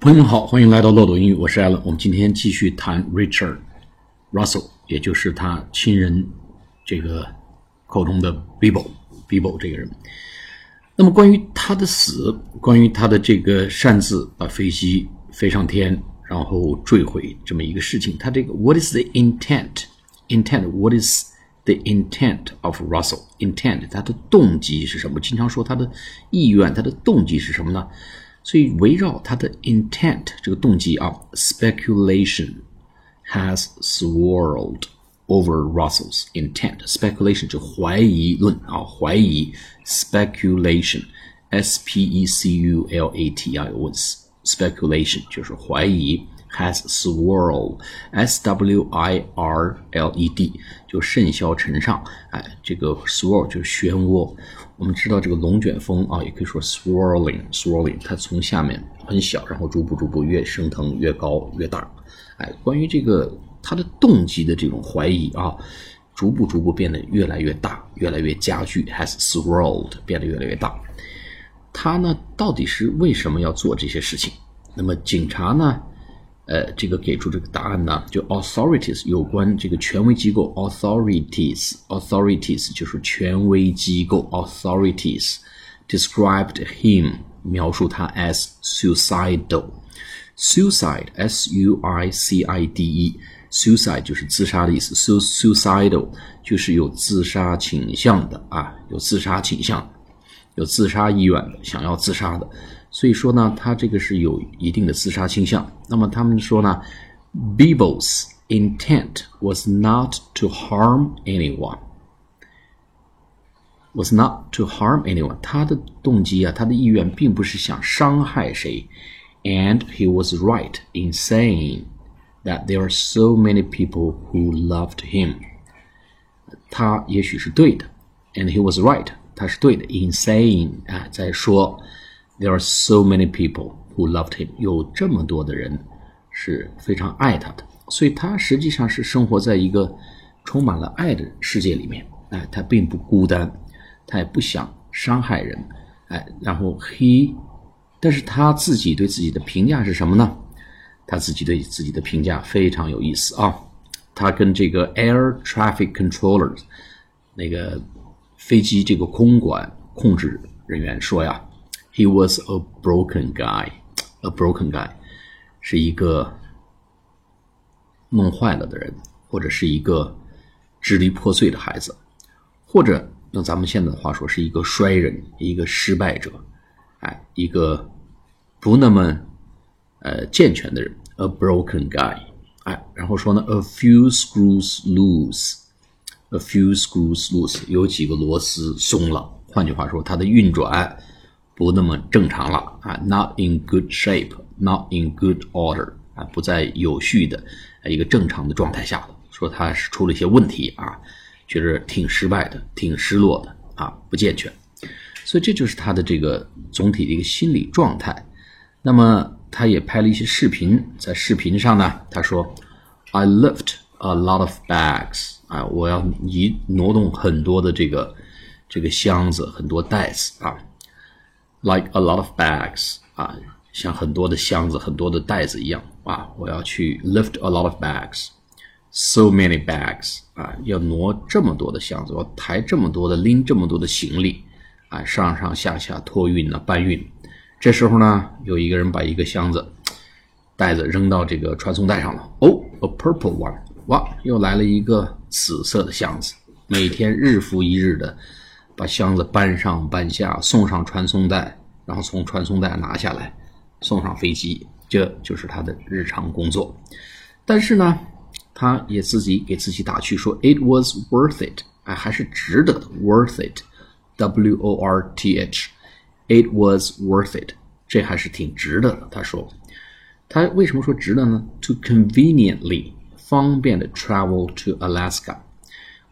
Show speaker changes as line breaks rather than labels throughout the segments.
朋友们好，欢迎来到漏斗英语，我是 Allen。我们今天继续谈 Richard Russell，也就是他亲人这个口中的 Bible，Bible 这个人。那么关于他的死，关于他的这个擅自把飞机飞上天，然后坠毁这么一个事情，他这个 What is the intent？Intent？What is the intent of Russell？Intent？他的动机是什么？经常说他的意愿，他的动机是什么呢？所以围绕他的 intent 这个动机啊，speculation has swirled over Russell's intent. Speculation 就怀疑论啊，怀疑 speculation，s p e c u l a t i o n speculation 就是怀疑 Has swirled，s w i r l e d 就甚嚣尘上，哎，这个 swirl 就是漩涡。我们知道这个龙卷风啊，也可以说 swirling，swirling，它从下面很小，然后逐步逐步越升腾越高越大。哎，关于这个它的动机的这种怀疑啊，逐步逐步变得越来越大，越来越加剧，has swirled，变得越来越大。他呢，到底是为什么要做这些事情？那么警察呢？呃，这个给出这个答案呢，就 authorities 有关这个权威机构 authorities authorities 就是权威机构 authorities described him 描述他 as suicidal suicide s u i c i d e suicide 就是自杀的意思，su suicidal 就是有自杀倾向的啊，有自杀倾向，有自杀意愿的，想要自杀的。所以说呢，他这个是有一定的自杀倾向。那么他们说呢，Bible's intent was not to harm anyone. Was not to harm anyone. 他的动机啊，他的意愿并不是想伤害谁。And he was right in saying that there are so many people who loved him. 他也许是对的，and he was right，他是对的。In saying 啊，在说。 There are so many people who loved him. 有这么多的人是非常爱他的，所以他实际上是生活在一个充满了爱的世界里面。哎，他并不孤单，他也不想伤害人。哎，然后 he，但是他自己对自己的评价是什么呢？他自己对自己的评价非常有意思啊。他跟这个 air traffic controllers 那个飞机这个空管控制人员说呀。He was a broken guy. A broken guy 是一个弄坏了的人，或者是一个支离破碎的孩子，或者用咱们现在的话说，是一个衰人，一个失败者，哎，一个不那么呃健全的人。A broken guy，哎，然后说呢，a few screws loose。A few screws loose，有几个螺丝松了。换句话说，它的运转。不那么正常了啊，not in good shape，not in good order 啊，不在有序的一个正常的状态下说他是出了一些问题啊，觉得挺失败的，挺失落的啊，不健全，所以这就是他的这个总体的一个心理状态。那么他也拍了一些视频，在视频上呢，他说，I lift a lot of bags 啊，我要移挪动很多的这个这个箱子，很多袋子啊。Like a lot of bags 啊，像很多的箱子、很多的袋子一样啊！我要去 lift a lot of bags，so many bags 啊，要挪这么多的箱子，我抬这么多的、拎这么多的行李啊，上上下下托运呢、搬运。这时候呢，有一个人把一个箱子、袋子扔到这个传送带上了。哦，a purple one，哇，又来了一个紫色的箱子。每天日复一日的。把箱子搬上搬下，送上传送带，然后从传送带拿下来，送上飞机，这就是他的日常工作。但是呢，他也自己给自己打趣说：“It was worth it，哎，还是值得的，worth it，W O R T H，It was worth it，这还是挺值得的。”他说：“他为什么说值得呢？To conveniently 方便的 travel to Alaska。”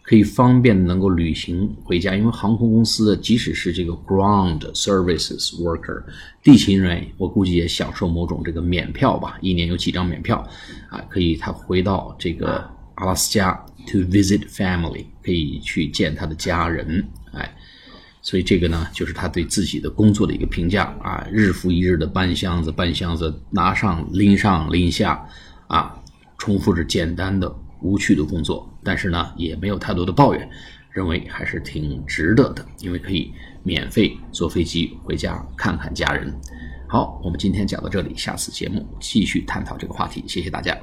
可以方便能够旅行回家，因为航空公司的即使是这个 ground services worker 地勤人员，我估计也享受某种这个免票吧，一年有几张免票啊，可以他回到这个阿拉斯加 to visit family，可以去见他的家人，哎，所以这个呢，就是他对自己的工作的一个评价啊，日复一日的搬箱子、搬箱子，拿上、拎上、拎下，啊，重复着简单的、无趣的工作，但是呢，也没有太多的抱怨，认为还是挺值得的，因为可以免费坐飞机回家看看家人。好，我们今天讲到这里，下次节目继续探讨这个话题，谢谢大家。